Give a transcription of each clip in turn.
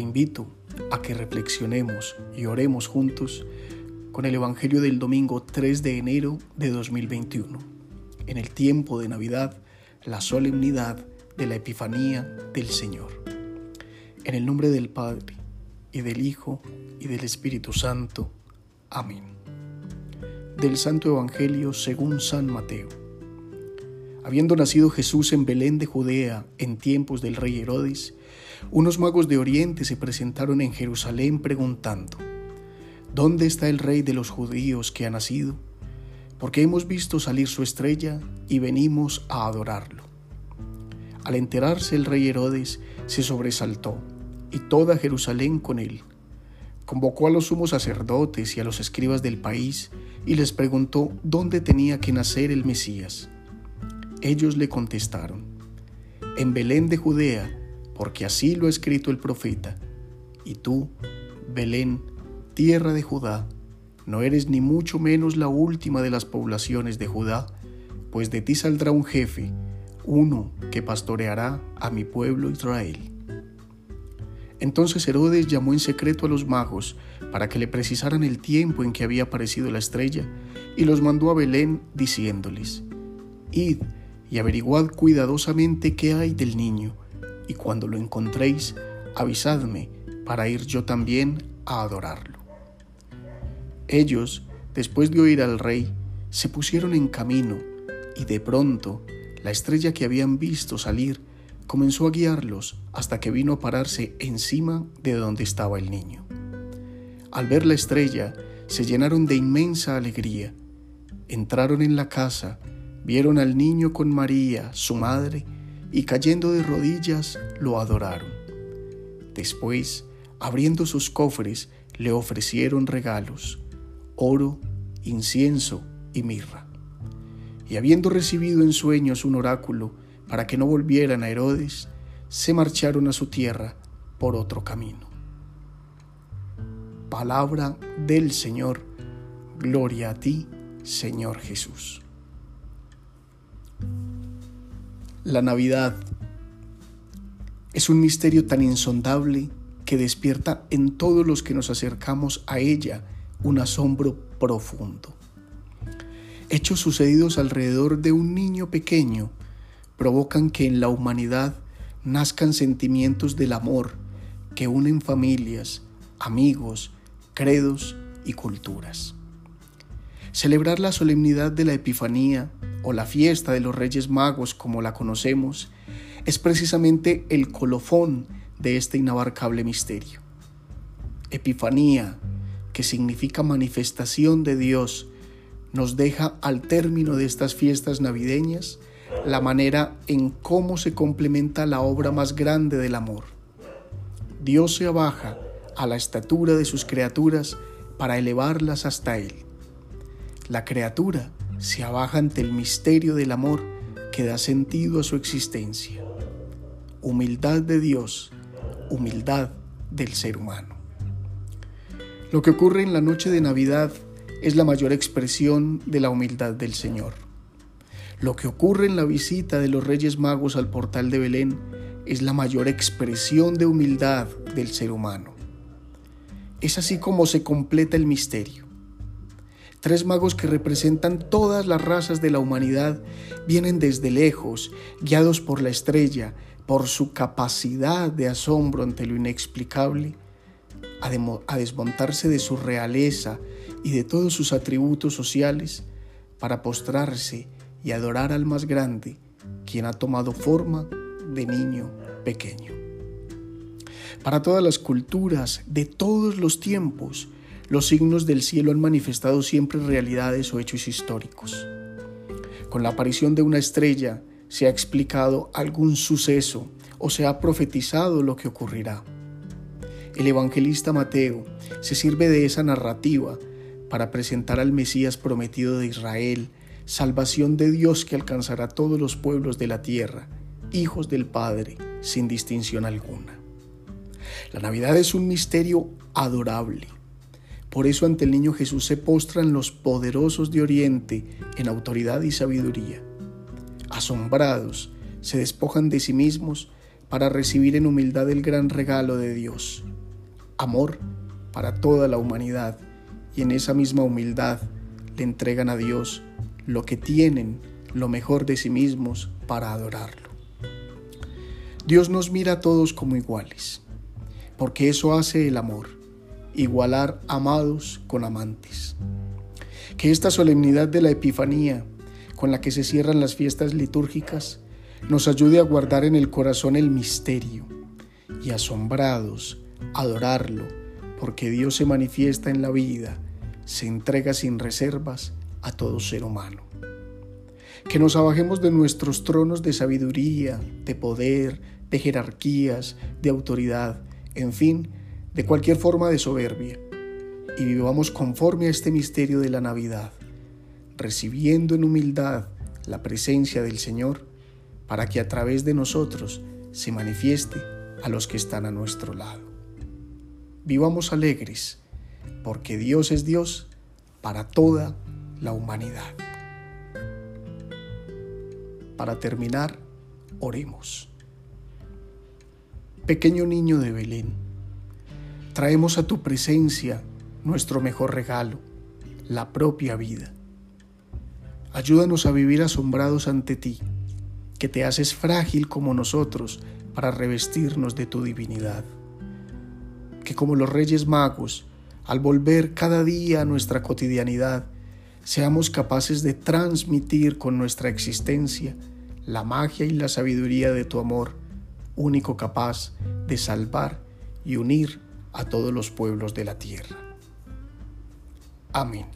invito a que reflexionemos y oremos juntos con el Evangelio del domingo 3 de enero de 2021, en el tiempo de Navidad, la solemnidad de la Epifanía del Señor. En el nombre del Padre, y del Hijo, y del Espíritu Santo. Amén. Del Santo Evangelio según San Mateo. Habiendo nacido Jesús en Belén de Judea en tiempos del rey Herodes, unos magos de Oriente se presentaron en Jerusalén preguntando, ¿Dónde está el rey de los judíos que ha nacido? Porque hemos visto salir su estrella y venimos a adorarlo. Al enterarse el rey Herodes se sobresaltó, y toda Jerusalén con él. Convocó a los sumos sacerdotes y a los escribas del país y les preguntó dónde tenía que nacer el Mesías. Ellos le contestaron, en Belén de Judea, porque así lo ha escrito el profeta. Y tú, Belén, tierra de Judá, no eres ni mucho menos la última de las poblaciones de Judá, pues de ti saldrá un jefe, uno que pastoreará a mi pueblo Israel. Entonces Herodes llamó en secreto a los magos para que le precisaran el tiempo en que había aparecido la estrella, y los mandó a Belén diciéndoles, Id y averiguad cuidadosamente qué hay del niño, y cuando lo encontréis, avisadme para ir yo también a adorarlo. Ellos, después de oír al rey, se pusieron en camino, y de pronto la estrella que habían visto salir comenzó a guiarlos hasta que vino a pararse encima de donde estaba el niño. Al ver la estrella, se llenaron de inmensa alegría. Entraron en la casa, vieron al niño con María, su madre, y cayendo de rodillas lo adoraron. Después, abriendo sus cofres, le ofrecieron regalos, oro, incienso y mirra. Y habiendo recibido en sueños un oráculo para que no volvieran a Herodes, se marcharon a su tierra por otro camino. Palabra del Señor, gloria a ti, Señor Jesús. La Navidad es un misterio tan insondable que despierta en todos los que nos acercamos a ella un asombro profundo. Hechos sucedidos alrededor de un niño pequeño provocan que en la humanidad nazcan sentimientos del amor que unen familias, amigos, credos y culturas. Celebrar la solemnidad de la Epifanía o la fiesta de los Reyes Magos como la conocemos es precisamente el colofón de este inabarcable misterio. Epifanía, que significa manifestación de Dios, nos deja al término de estas fiestas navideñas la manera en cómo se complementa la obra más grande del amor. Dios se abaja a la estatura de sus criaturas para elevarlas hasta Él. La criatura se abaja ante el misterio del amor que da sentido a su existencia. Humildad de Dios, humildad del ser humano. Lo que ocurre en la noche de Navidad es la mayor expresión de la humildad del Señor. Lo que ocurre en la visita de los Reyes Magos al portal de Belén es la mayor expresión de humildad del ser humano. Es así como se completa el misterio. Tres magos que representan todas las razas de la humanidad vienen desde lejos, guiados por la estrella, por su capacidad de asombro ante lo inexplicable, a, desmontarse de su realeza y de todos sus atributos sociales para postrarse y adorar al más grande, quien ha tomado forma de niño pequeño. Para todas las culturas de todos los tiempos, los signos del cielo han manifestado siempre realidades o hechos históricos. Con la aparición de una estrella se ha explicado algún suceso o se ha profetizado lo que ocurrirá. El evangelista Mateo se sirve de esa narrativa para presentar al Mesías prometido de Israel, salvación de Dios que alcanzará a todos los pueblos de la tierra, hijos del Padre, sin distinción alguna. La Navidad es un misterio adorable por eso ante el niño Jesús se postran los poderosos de Oriente en autoridad y sabiduría. Asombrados, se despojan de sí mismos para recibir en humildad el gran regalo de Dios, amor para toda la humanidad, y en esa misma humildad le entregan a Dios lo que tienen, lo mejor de sí mismos, para adorarlo. Dios nos mira a todos como iguales, porque eso hace el amor, igualar amados con amantes. Que esta solemnidad de la Epifanía, con la que se cierran las fiestas litúrgicas, nos ayude a guardar en el corazón el misterio y asombrados adorarlo, porque Dios se manifiesta en la vida, se entrega sin reservas a todo ser humano. Que nos abajemos de nuestros tronos de sabiduría, de poder, de jerarquías, de autoridad, en fin, de cualquier forma de soberbia, y vivamos conforme a este misterio de la Navidad, recibiendo en humildad la presencia del Señor para que a través de nosotros se manifieste a los que están a nuestro lado. Vivamos alegres, porque Dios es Dios para toda la humanidad. Para terminar, oremos. Pequeño niño de Belén, traemos a tu presencia nuestro mejor regalo, la propia vida. Ayúdanos a vivir asombrados ante ti que te haces frágil como nosotros para revestirnos de tu divinidad. Que como los reyes magos, al volver cada día a nuestra cotidianidad, seamos capaces de transmitir con nuestra existencia la magia y la sabiduría de tu amor, único capaz de salvar y unir a todos los pueblos de la tierra. Amén.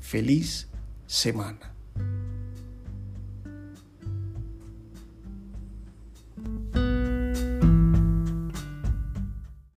Feliz semana.